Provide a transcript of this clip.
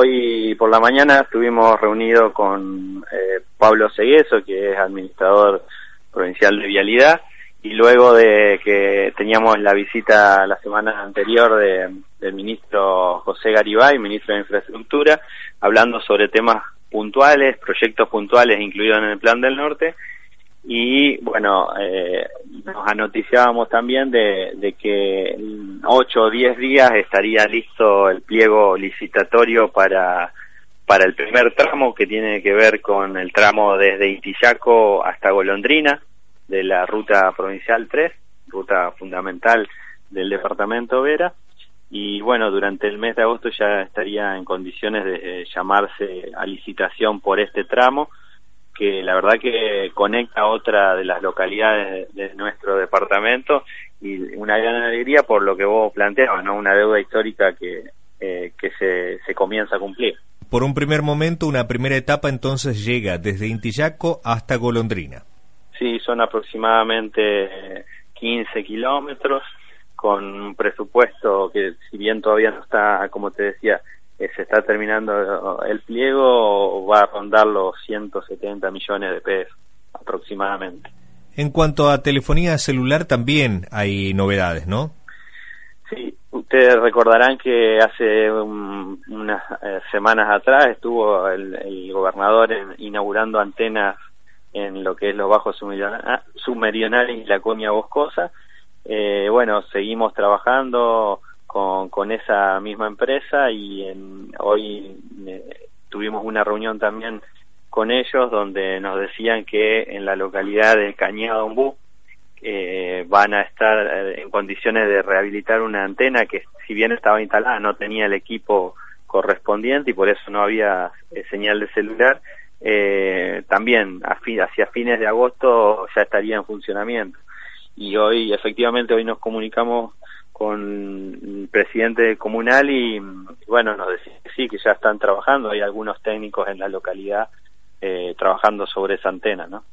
hoy por la mañana estuvimos reunidos con eh, Pablo Segueso, que es administrador provincial de Vialidad, y luego de que teníamos la visita la semana anterior de, del ministro José Garibay, ministro de Infraestructura, hablando sobre temas puntuales, proyectos puntuales incluidos en el Plan del Norte, y bueno, eh, nos anoticiábamos también de, de que 8 o 10 días estaría listo el pliego licitatorio para, para el primer tramo que tiene que ver con el tramo desde Itillaco hasta Golondrina de la ruta provincial 3, ruta fundamental del departamento Vera. Y bueno, durante el mes de agosto ya estaría en condiciones de llamarse a licitación por este tramo que la verdad que conecta otra de las localidades de, nuestro departamento por lo que vos planteabas, ¿no? Una deuda histórica que, eh, que se, se comienza a cumplir. Por un primer momento, una primera etapa entonces llega desde Intillaco hasta Golondrina. Sí, son aproximadamente 15 kilómetros con un presupuesto que si bien todavía no está, como te decía, se está terminando el pliego, va a rondar los 170 millones de pesos aproximadamente. En cuanto a telefonía celular también hay novedades, ¿no? Ustedes recordarán que hace unas eh, semanas atrás estuvo el, gobernador inaugurando antenas en lo que es los bajos submeridionales y la comia boscosa. Eh, bueno, seguimos trabajando con, con esa misma empresa y en, hoy eh, tuvimos una reunión también con ellos donde nos decían que en la localidad de Cañada eh, van a estar eh, en condiciones de rehabilitar una antena que si bien estaba instalada no tenía el equipo correspondiente y por eso no había eh, señal de celular también hacia fines de agosto ya estaría en funcionamiento y hoy efectivamente hoy nos comunicamos con el presidente comunal y bueno, nos decía que sí, que ya están trabajando, hay algunos técnicos en la localidad eh, trabajando sobre esa antena, ¿no?